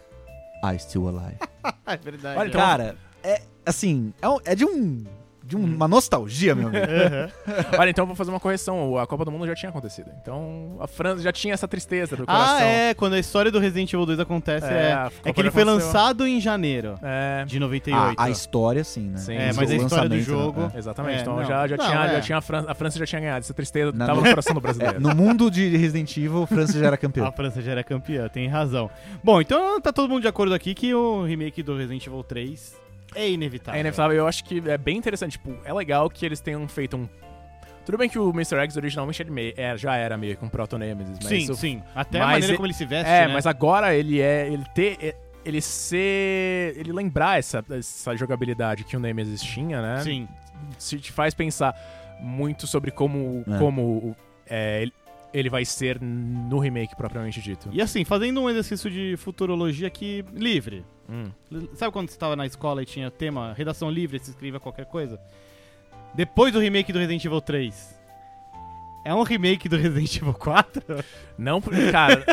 I still alive. é verdade. Olha, então- Cara, é assim, é, um- é de um. De um- uma nostalgia, meu amigo. Olha, então eu vou fazer uma correção. A Copa do Mundo já tinha acontecido. Então a França já tinha essa tristeza do coração. Ah, é. Quando a história do Resident Evil 2 acontece, É, é. a É, que ele foi aconteceu. lançado em janeiro É. de 98. A, a história, sim, né? Sim, É, mas a história do lançamento, jogo- né? Exatamente. É, então não. já, já, Não, tinha, é. já tinha a França, a França já tinha ganhado. Essa tristeza Na- tava no coração do É, brasileiro. no mundo de Resident Evil, França já era campeão. A França já era campeã, tem razão. Bom, então tá todo mundo de acordo aqui que o remake do Resident Evil 3 é inevitável. É inevitável. Eu acho que é bem interessante. Tipo, é legal que eles tenham feito um. Tudo bem que o Mr. X originalmente ele meio- é, já era meio que um proto-Nemesis, mas. Sim, o- sim. Até a maneira e- como ele se veste, É, né? mas agora ele é. Ele ter. é- Ele ser. Ele lembrar essa, essa jogabilidade que o Nemesis tinha, né? Sim. Se te faz pensar muito sobre como. É. como é, ele, ele vai ser no remake propriamente dito. E assim, fazendo um exercício de futurologia aqui livre. Hum. Sabe quando você estava na escola e tinha tema redação livre, você escrevia qualquer coisa? Depois do remake do Resident Evil 3, é um remake do Resident Evil 4? Não, cara.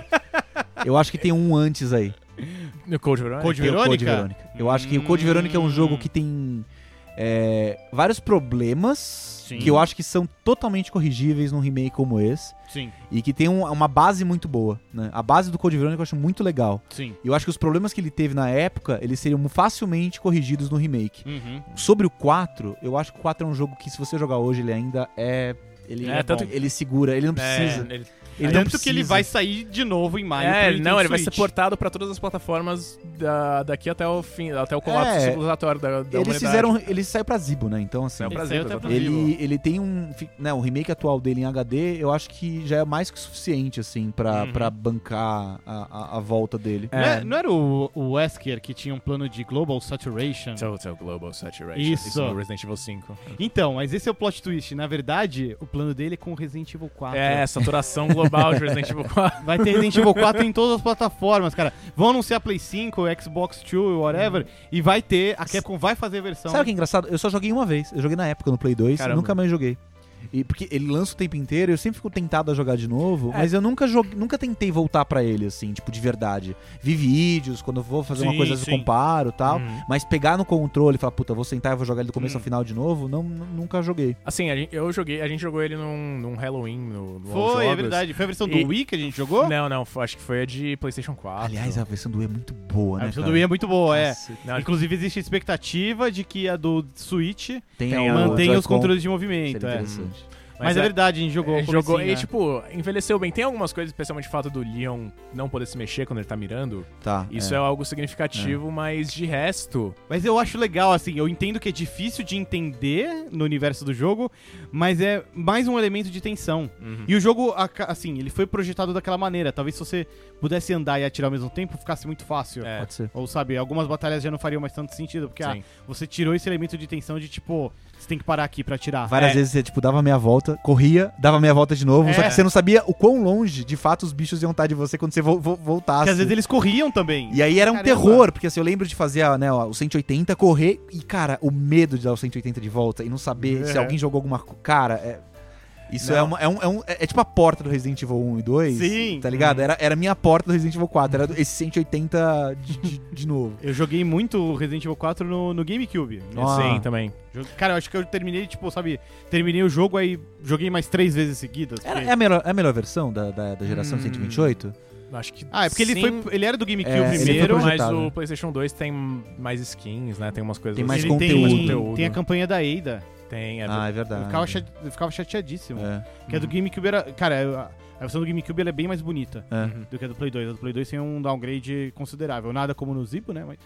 Eu acho que tem um antes aí. no Code Veronica? Code Tem o Code Verônica? Verônica. Eu acho que o Code Verônica é um jogo que tem é, vários problemas Sim. que eu acho que são totalmente corrigíveis num remake como esse Sim, e que tem um- uma base muito boa. Né? A base do Code Verônica eu acho muito legal. sim. E eu acho que os problemas que ele teve na época, eles seriam facilmente corrigidos no remake. Uhum. Sobre o 4, eu acho que o 4 é um jogo que se você jogar hoje, ele ainda é Ele, É, tanto- ele segura, ele não precisa. É, ele- ele não Tanto que ele precisa. vai sair de novo em maio. É, ele- não, ele vai ser Switch. portado pra todas as plataformas da- daqui até o fim, até o colapso É, civilizatório da, da Eles humanidade. fizeram. Ele saiu pra Zibo, né? Então, assim. Pra Ele saiu Zibo, até pra. Ele, ele tem um. Né, o remake atual dele em HD, eu acho que já é mais que suficiente, assim, pra, Uhum. pra bancar a, a, a volta dele. Não, é- não era o, o Wesker que tinha um plano de Global Saturation? Total Global Saturation. Isso. no Resident Evil 5. Então, mas esse é o plot twist. Na verdade, o plano dele é com Resident Evil 4. É, saturação global de Resident Evil 4. Vai ter Resident Evil 4 em todas as plataformas, cara. Vão anunciar Play 5, Xbox 2, whatever, e vai ter, a Capcom vai fazer a versão. Sabe o que é engraçado? Eu só joguei uma vez. Eu joguei na época no Play 2, Caramba. nunca mais joguei. E porque ele lança o tempo inteiro, eu sempre fico tentado a jogar de novo, É. mas eu nunca joguei, nunca tentei voltar pra ele, assim, tipo, de verdade. Vi vídeos, quando eu vou fazer uma Sim, coisa, às vezes eu comparo e tal. Uhum. Mas pegar no controle e falar, puta, vou sentar e vou jogar ele do começo Hum. ao final de novo, não, nunca joguei. Assim, a gente, eu joguei, a gente jogou ele num, num Halloween no, no Foi, é verdade. Foi a versão do E- Wii que a gente jogou? Não, não, foi- acho que foi a de PlayStation 4. Aliás, a versão do Wii é muito boa, a né, versão cara? do Wii é muito boa, é. Cacete. Não, Inclusive, existe a expectativa de que a do Switch Tem, Tem o a- mantenha os controles de seria movimento. É. interessante. Mas, é, verdade, a gente jogou. É, jogou e, é. tipo, envelheceu bem. Tem algumas coisas, especialmente o fato do Leon não poder se mexer quando ele tá mirando. Tá. Isso é, algo significativo, mas de resto. Mas eu acho legal, assim, eu entendo que é difícil de entender no universo do jogo, mas é mais um elemento de tensão. E o jogo, assim, ele foi projetado daquela maneira. Talvez se você pudesse andar e atirar ao mesmo tempo, ficasse muito fácil. É, Pode ser. Ou, sabe, algumas batalhas já não fariam mais tanto sentido, porque ah, você tirou esse elemento de tensão de, tipo, você tem que parar aqui pra atirar. Várias É. vezes você, tipo, dava meia volta, corria, dava meia volta de novo, É. só que você não sabia o quão longe, de fato, os bichos iam estar de você quando você vo- vo- voltasse. Porque às vezes eles corriam também. E aí era um Caramba. terror, porque assim, eu lembro de fazer a, né, ó, o 180, correr e, cara, o medo de dar o 180 de volta e não saber se É. alguém jogou alguma coisa. Cara, é. Isso é, uma- é, um, é, um- é tipo a porta do Resident Evil 1 e 2. Sim. Tá ligado? Uhum. Era, era a minha porta do Resident Evil 4. Era esse 180 de, de, de novo. Eu joguei muito Resident Evil 4 no, no GameCube. Ah. Sim, também. Cara, eu acho que eu terminei, tipo, sabe, terminei o jogo aí joguei mais três vezes seguidas. Era, porque- é, a melhor, é a melhor versão da, da, da geração Hum. 128? Acho que. Ah, é porque ele foi. Ele era do GameCube É, ele foi primeiro. Mas o PlayStation 2 tem mais skins, né? Tem umas coisas Tem mais ele conteúdo. Tem, Conteúdo. tem a campanha da Ada. Tem, é, Ah, é Eu verdade. ficava, chate- eu ficava chateadíssimo. É, Porque a do GameCube era. Cara, a a versão do GameCube ela é bem mais bonita é. Uhum. do que a do Play 2. A do Play 2 tem um downgrade considerável. Nada como no Zipo, né? Mas,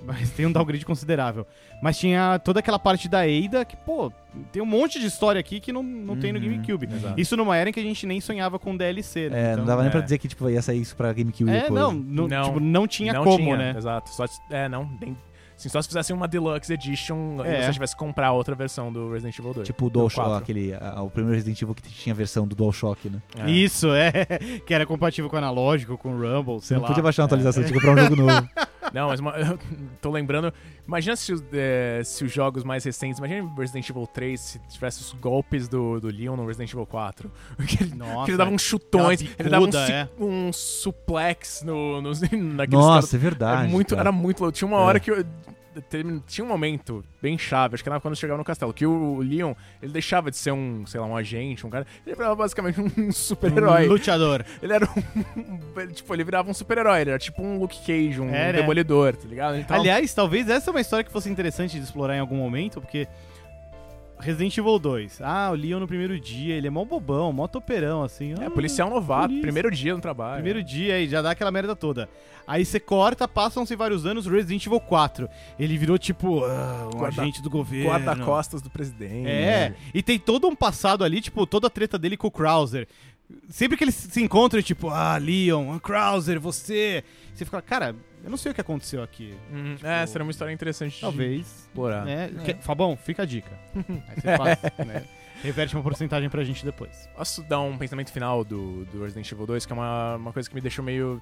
mas tem um downgrade considerável. Mas tinha toda aquela parte da Ada que, pô, tem um monte de história aqui que não, não tem no Uhum. GameCube. Exato. Isso numa era em que a gente nem sonhava com DLC, né? É, não Então- dava nem é. pra dizer que tipo, ia sair isso pra GameCube É, depois. não, não, Não. tipo, não tinha não como, tinha, né? Exato. Só, é, não. Tem, assim, só se fizesse uma Deluxe Edition É. e você tivesse que comprar outra versão do Resident Evil 2. Tipo o DualShock, 4. aquele, a- o primeiro Resident Evil que tinha a versão do DualShock, né? É. Isso, é. Que era compatível com o analógico, com o Rumble, Você sei não lá. podia baixar uma atualização, tinha que comprar um jogo novo. Não, mas uma- eu tô lembrando. Imagina se, os- é, se os jogos mais recentes. Imagina Resident Evil 3 se tivesse os golpes do, do Leon no Resident Evil 4. Que ele, Nossa, que ele dava uns chutões, aquela ele dava um, é. um suplex no, nos, naqueles Nossa, é caras. verdade. Era muito, cara. era muito louco. Tinha uma É. hora que eu. Tinha um momento bem chave, acho que era quando chegava no castelo, que o Leon, ele deixava de ser um, sei lá, um agente, um cara, ele virava basicamente um super-herói. Um lutador. Ele era um. ele, tipo, ele virava um super-herói, ele era tipo um Luke Cage, um É, demolidor, tá ligado? Então, Aliás, talvez essa é uma história que fosse interessante de explorar em algum momento, porque Resident Evil 2. Ah, o Leon no primeiro dia, ele é mó bobão, mó toperão, assim. é Ah, policial novato, polícia. primeiro dia no trabalho. Primeiro dia aí, já dá aquela merda toda. Aí você corta, passam-se vários anos, Resident Evil 4. Ele virou tipo ah, um Guarda- agente do governo. Guarda-costas do presidente. É, e tem todo um passado ali, tipo, toda a treta dele com o Krauser. Sempre que eles se encontram, tipo, ah, Leon, Krauser, você. Você fica, cara, eu não sei o que aconteceu aqui. Uhum. Tipo, é, seria uma história interessante de Talvez. explorar. Né? Que- Fabão, fica a dica. Aí você faz, né? Reverte uma porcentagem pra gente depois. Posso dar um pensamento final do, do Resident Evil 2, que é uma, uma coisa que me deixou meio.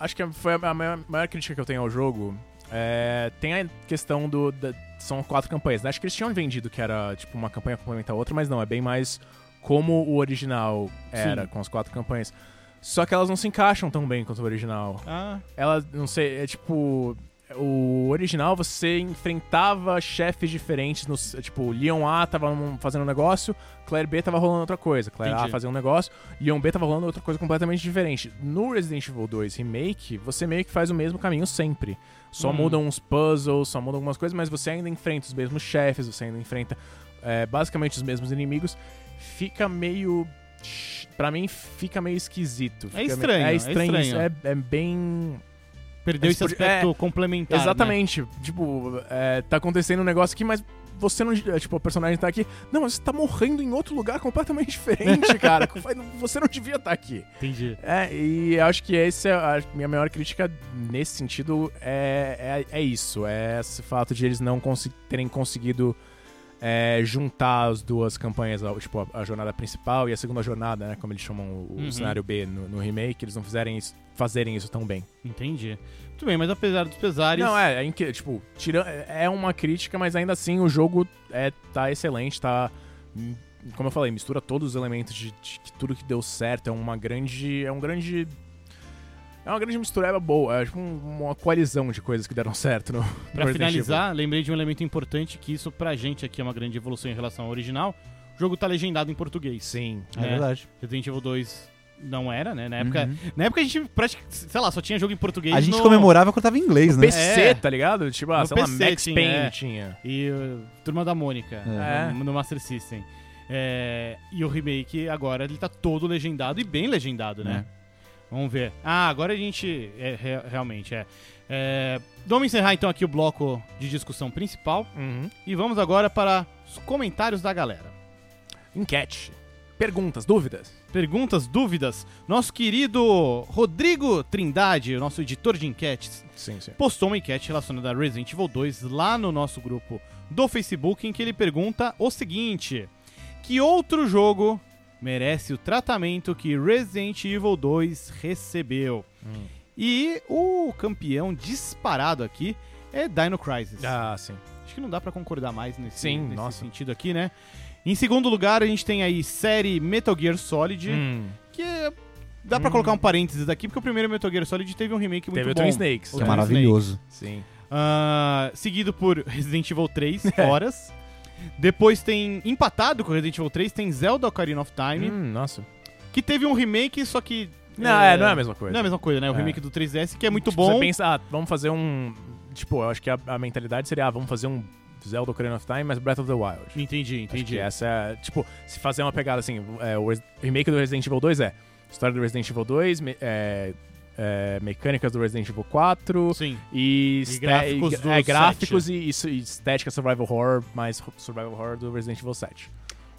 Acho que foi a maior, maior crítica que eu tenho ao jogo. É, tem a questão do. da- são quatro campanhas. né? Acho que eles tinham vendido que era tipo uma campanha complementar a outra, mas não, é bem mais como o original era, Sim. com as quatro campanhas. Só que elas não se encaixam tão bem quanto o original. Ah, Ela, não sei, é tipo. O original você enfrentava chefes diferentes. No, tipo, Leon A tava fazendo um negócio, Claire B tava rolando outra coisa. Claire A Entendi. fazia um negócio, Leon B tava rolando outra coisa completamente diferente. No Resident Evil 2 Remake, você meio que faz o mesmo caminho sempre. Só Hum. mudam uns puzzles, só mudam algumas coisas, mas você ainda enfrenta os mesmos chefes, você ainda enfrenta é, basicamente os mesmos inimigos. fica meio. Pra mim, fica meio esquisito. Fica meio- estranho, É é estranho. estranho. É, é bem. Perdeu Mas esse podia- aspecto complementar. né? Exatamente. Tipo, é, tá acontecendo um negócio aqui, mas você não. é, Tipo, o personagem tá aqui. Não, mas você tá morrendo em outro lugar completamente diferente, cara. Você não devia estar aqui. Entendi. É, e eu acho que esse é a minha maior crítica nesse sentido é, é, é isso. É esse fato de eles não consi- terem conseguido é, juntar as duas campanhas, tipo, a, a jornada principal e a segunda jornada, né? Como eles chamam o, Uhum. cenário B no, no remake, eles não fizerem isso, fazerem isso tão bem. Entendi. Muito bem, mas apesar dos pesares. Não, é, é tipo, tira, é uma crítica, mas ainda assim o jogo é, tá excelente, tá. hum, Como eu falei, mistura todos os elementos de, de que tudo que deu certo. É uma grande. É um grande. É uma grande mistureba boa. É tipo um- uma coalizão de coisas que deram certo no. no Pra finalizar, lembrei de um elemento importante que isso pra gente aqui é uma grande evolução em relação ao original. O jogo tá legendado em português. Sim. É, verdade. Resident Evil 2 não era, né? Na época, Uhum. na época a gente praticamente, sei lá, só tinha jogo em português. A gente no- comemorava quando tava em inglês, né? PC, É. tá ligado? Tipo, ah, No sei lá, PC Max tinha, Payne é. tinha. E uh, Turma da Mônica, É. no, no Master System. É, e o remake agora ele tá todo legendado e bem legendado, né? Vamos ver. Ah, agora a gente. É, re- realmente, é. é. Vamos encerrar então aqui o bloco de discussão principal Uhum. e vamos agora para os comentários da galera. Enquete. Perguntas, dúvidas? Perguntas, dúvidas? Nosso querido Rodrigo Trindade, nosso editor de enquetes, Sim, sim. postou uma enquete relacionada a Resident Evil 2 lá no nosso grupo do Facebook, em que ele pergunta o seguinte: Que outro jogo merece o tratamento que Resident Evil 2 recebeu? Hum. E o campeão disparado aqui é Dino Crisis. Ah, sim. Acho que não dá pra concordar mais nesse, Sim, nesse nossa. sentido aqui, né? Em segundo lugar, a gente tem aí série Metal Gear Solid, Hum. que é- dá pra Hum. colocar um parênteses aqui, porque o primeiro Metal Gear Solid teve um remake muito Teve o bom. Twin Snakes. Que é Twin maravilhoso. Sim. Ah, seguido por Resident Evil 3, horas. Depois tem, empatado com Resident Evil 3, tem Zelda Ocarina of Time, Hum, nossa. que teve um remake, só que... Não, é, não é a mesma coisa. Não é a mesma coisa, né? O É. remake do 3DS, que é muito Tipo, bom. Você pensa, ah, vamos fazer um. Tipo, eu acho que a, a mentalidade seria, ah, vamos fazer um Zelda Ocarina of Time, mas Breath of the Wild. Entendi, Acho entendi. que essa é. Tipo, se fazer uma pegada assim, é, o Res- remake do Resident Evil 2 é história do Resident Evil 2, me- é, é, mecânicas do Resident Evil 4 Sim. e, E gráficos e- do é, gráficos e, isso- e estética survival horror, mais survival horror do Resident Evil 7.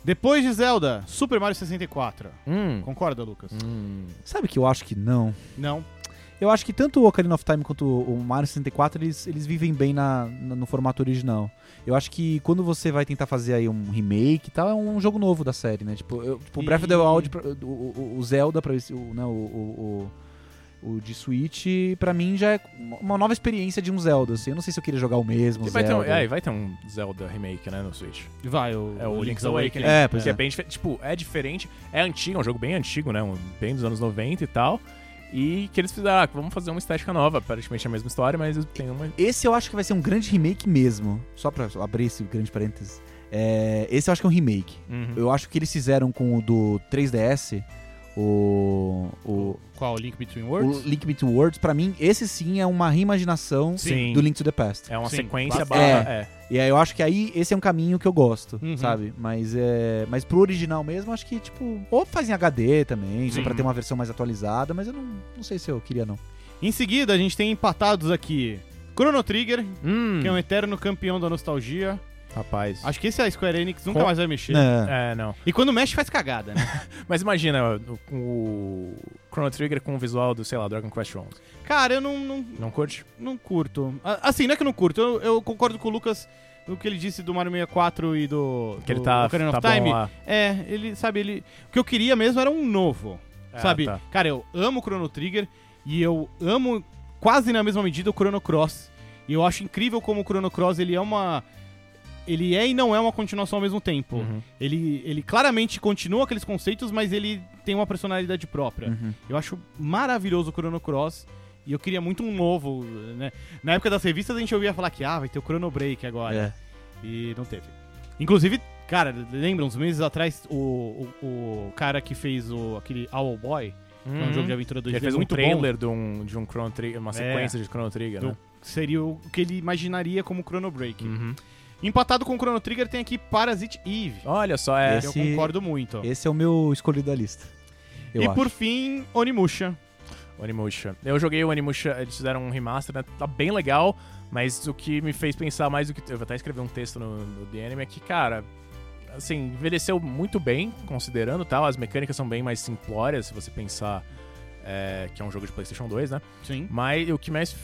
Depois de Zelda, Super Mario 64. Hum. Concorda, Lucas? Hum. Sabe que eu acho que não? Não. Eu acho que tanto o Ocarina of Time quanto o Mario 64, eles, eles vivem bem na, na- no formato original. Eu acho que quando você vai tentar fazer aí um remake e tal, é um jogo novo da série, né? Tipo, eu, tipo E- Breath of the Wild, o, o- o Zelda, pra, o, né, o, o, o, de Switch, pra mim já é uma nova experiência de um Zelda. Assim. Eu não sei se eu queria jogar o mesmo E vai, ter um, Zelda. é, vai ter um Zelda remake, né, no Switch. Vai, o, É o Link's Awakening. É, pois é é. bem diferente. Tipo, é diferente. É antigo, é um jogo bem antigo, né? Um, bem dos anos 90 e tal. E que eles fizeram, ah, vamos fazer uma estética nova. Praticamente a mesma história, mas tem uma. Esse eu acho que vai ser um grande remake mesmo. Só pra abrir esse grande parênteses. É, esse eu acho que é um remake. Uhum. Eu acho que eles fizeram com o do 3DS, o, o, Qual? Link Between o Worlds? Link Between Worlds, pra mim, esse sim é uma reimaginação Sim. do Link to the Past. É uma Sim, sequência barra. É. E aí eu acho que aí esse é um caminho que eu gosto, Uhum. sabe? Mas é, mas pro original mesmo, acho que tipo, ou faz em HD também, só Sim. pra ter uma versão mais atualizada, mas eu não, não sei se eu queria não. Em seguida, a gente tem empatados aqui Chrono Trigger, Hum, que é um eterno campeão da nostalgia. Rapaz. Acho que esse a Square Enix nunca Com- mais vai mexer. É. É, não. E quando mexe, faz cagada, né? Mas imagina o, o Chrono Trigger com o visual do, sei lá, Dragon Quest 11. Cara, eu não, não, Não curte? não curto. Assim, não é que eu não curto. Eu, eu concordo com o Lucas no que ele disse do Mario 64 e do, Que ele do tá, Ocarina tá of Time. É, ele, sabe, ele... O que eu queria mesmo era um novo. É, sabe? tá. Cara, eu amo o Chrono Trigger e eu amo quase na mesma medida o Chrono Cross. E eu acho incrível como o Chrono Cross ele é uma. Ele é e não é uma continuação ao mesmo tempo. Uhum. Ele, ele claramente continua aqueles conceitos, mas ele tem uma personalidade própria. Uhum. Eu acho maravilhoso o Chrono Cross. E eu queria muito um novo, né? Na época das revistas a gente ouvia falar que ah, vai ter o Chrono Break agora. É. E não teve. Inclusive, cara, lembra uns meses atrás o, o, o cara que fez o, aquele Owl Boy, que é um Uhum. jogo de aventura 2D Ele fez um muito bom. trailer de um, de um Chrono Trigger, uma É. sequência de Chrono Trigger, Do- né? Seria o que ele imaginaria como Chrono Break. Uhum. Empatado com o Chrono Trigger tem aqui Parasite Eve. Olha só, é. Esse- Eu concordo muito. Esse é o meu escolhido da lista. Eu e acho. por fim, Onimusha. O Animusha. Eu joguei o Animusha, eles fizeram um remaster, né? Tá bem legal, mas o que me fez pensar mais do que. Eu vou até escrever um texto no, no The Anime é que, cara. Assim, envelheceu muito bem, considerando tal. As mecânicas são bem mais simplórias, se você pensar é, que é um jogo de PlayStation 2, né? Sim. Mas o que mais,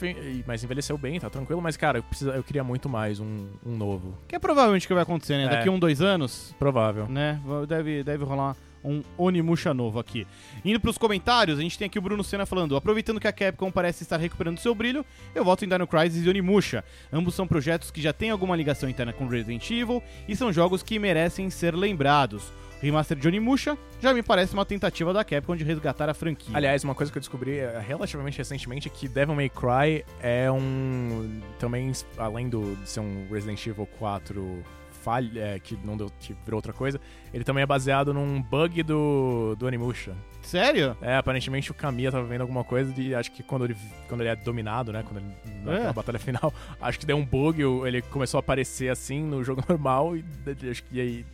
mais envelheceu bem, tá tranquilo. Mas, cara, eu, precisa... eu queria muito mais um, um novo. Que é provavelmente o que vai acontecer, né? É. Daqui um, dois anos, Provável. né? Deve, deve rolar um Onimusha novo aqui. Indo pros comentários, a gente tem aqui o Bruno Senna falando: aproveitando que a Capcom parece estar recuperando seu brilho, eu voto em Dino Crisis e Onimusha. Ambos são projetos que já têm alguma ligação interna com Resident Evil e são jogos que merecem ser lembrados. Remaster de Onimusha já me parece uma tentativa da Capcom de resgatar a franquia. Aliás, uma coisa que eu descobri é, relativamente recentemente é que Devil May Cry é um. Também, além do, de ser um Resident Evil 4 falha, é, que não deu, que virou outra coisa, ele também é baseado num bug do, do Animusha. Sério? É, aparentemente o Kamiya tava vendo alguma coisa e acho que quando ele, quando ele é dominado, né? Quando ele, naquela É. batalha final, acho que deu um bug, ele começou a aparecer assim no jogo normal e acho que aí.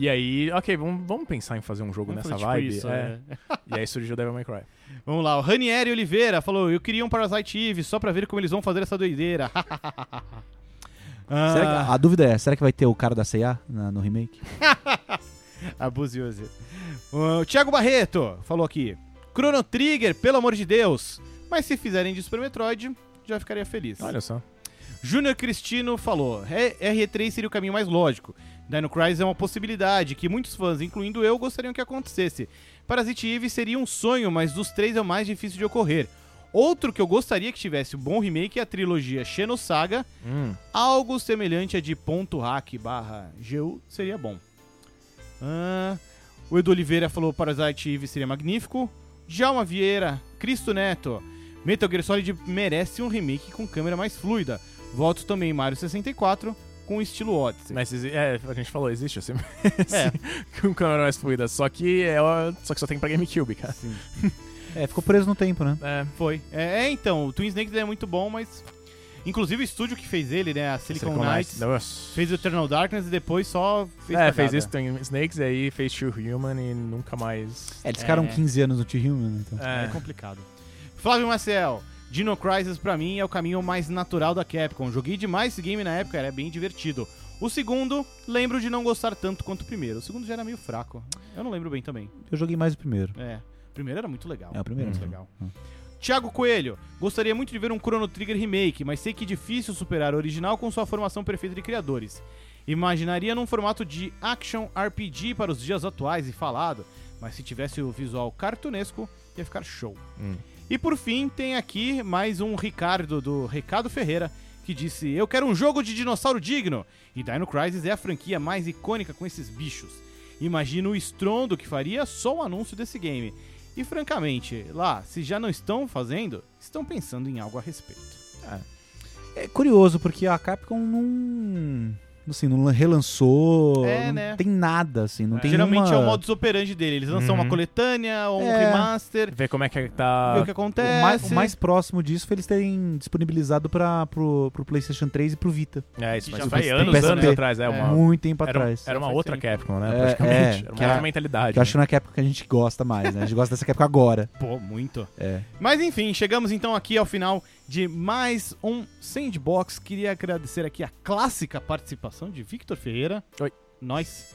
E aí, ok, vamos, vamos pensar em fazer um jogo Vamos nessa tipo vibe. isso, é. é. E aí surgiu Devil May Cry. Vamos lá, o Ranieri Oliveira falou: Eu queria um Parasite Eve só pra ver como eles vão fazer essa doideira. Ah, Será que- a dúvida é, será que vai ter o cara da C&A no remake? Abusiose. O Thiago Barreto falou aqui: Chrono Trigger, pelo amor de Deus. Mas se fizerem de Super Metroid, já ficaria feliz. Olha só. Júnior Cristino falou: "R- R3 seria o caminho mais lógico. Dino Crisis é uma possibilidade que muitos fãs, incluindo eu, gostariam que acontecesse. Parasite Eve seria um sonho, mas dos três é o mais difícil de ocorrer. Outro que eu gostaria que tivesse um bom remake é a trilogia Xenosaga. Hum. Algo semelhante a de ponto hack barra GU seria bom. Ah, o Edu Oliveira falou Parasite Eve seria magnífico. Djalma Vieira, Cristo Neto, Metal Gear Solid merece um remake com câmera mais fluida. Votos também Mario 64 com estilo Odyssey. Mas é, a gente falou, existe assim. É. com câmera mais fluida. Só que é só que só tem pra GameCube, cara. Sim, É, ficou preso no tempo, né? É. foi. É, é, então, o Twin Snakes é muito bom, mas. Inclusive o estúdio que fez ele, né? A Silicon, Knights. Nossa. Fez o Eternal Darkness e depois só fez. é, cagada. fez isso, tem Snakes, aí fez True Human e nunca mais. É, eles ficaram É. 15 anos no T-Human, então. É, É. complicado. Flávio Marcel, Dino Crisis pra mim é o caminho mais natural da Capcom. Joguei demais esse game na época, era bem divertido. O segundo, lembro de não gostar tanto quanto o primeiro. O segundo já era meio fraco. Eu não lembro bem também. Eu joguei mais o primeiro. É, primeiro era muito legal. É, o primeiro muito era legal. Hum. Thiago Coelho, gostaria muito de ver um Chrono Trigger remake, mas sei que é difícil superar o original com sua formação perfeita de criadores. Imaginaria num formato de action RPG para os dias atuais e falado, mas se tivesse o visual cartunesco, ia ficar show. Hum. E por fim, tem aqui mais um Ricardo do Recado Ferreira, que disse: Eu quero um jogo de dinossauro digno. E Dino Crisis é a franquia mais icônica com esses bichos. Imagino o estrondo que faria só o anúncio desse game. E francamente, lá, se já não estão fazendo, estão pensando em algo a respeito. É curioso, porque a Capcom não. Assim, não relançou. É, não né? tem nada, assim. Não É. tem Geralmente uma... é o modus operandi dele. Eles lançam Uhum. uma coletânea ou um É. remaster, Ver como é que ver tá. o que acontece. O mais, o mais próximo disso foi eles terem disponibilizado pra, pro, pro PlayStation 3 e pro Vita. É, isso, mas já faz faz anos, tempo. anos PSP. atrás. É, É. uma, Muito tempo era, atrás. era uma Faz outra tempo. Capcom, né? É, praticamente. é, era uma outra mentalidade. Que eu acho que não é a época que a gente gosta mais, né? A gente gosta dessa época agora. Pô, muito. É. Mas enfim, chegamos então aqui ao final de mais um Sandbox. Queria agradecer aqui a clássica participação de Victor Ferreira. Oi. Nós.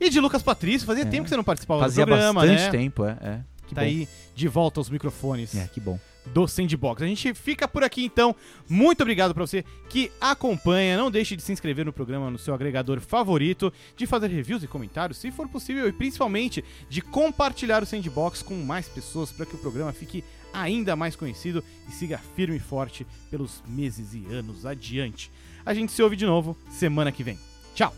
E de Lucas Patrício. Fazia É. tempo que você não participava Fazia do programa, bastante né? tempo, é. é. Que tá bom. aí de volta aos microfones É, que bom. do Sandbox. A gente fica por aqui então. Muito obrigado pra você que acompanha. Não deixe de se inscrever no programa no seu agregador favorito, de fazer reviews e comentários, se for possível, e principalmente de compartilhar o Sandbox com mais pessoas para que o programa fique ainda mais conhecido e siga firme e forte pelos meses e anos adiante. A gente se ouve de novo semana que vem. Tchau!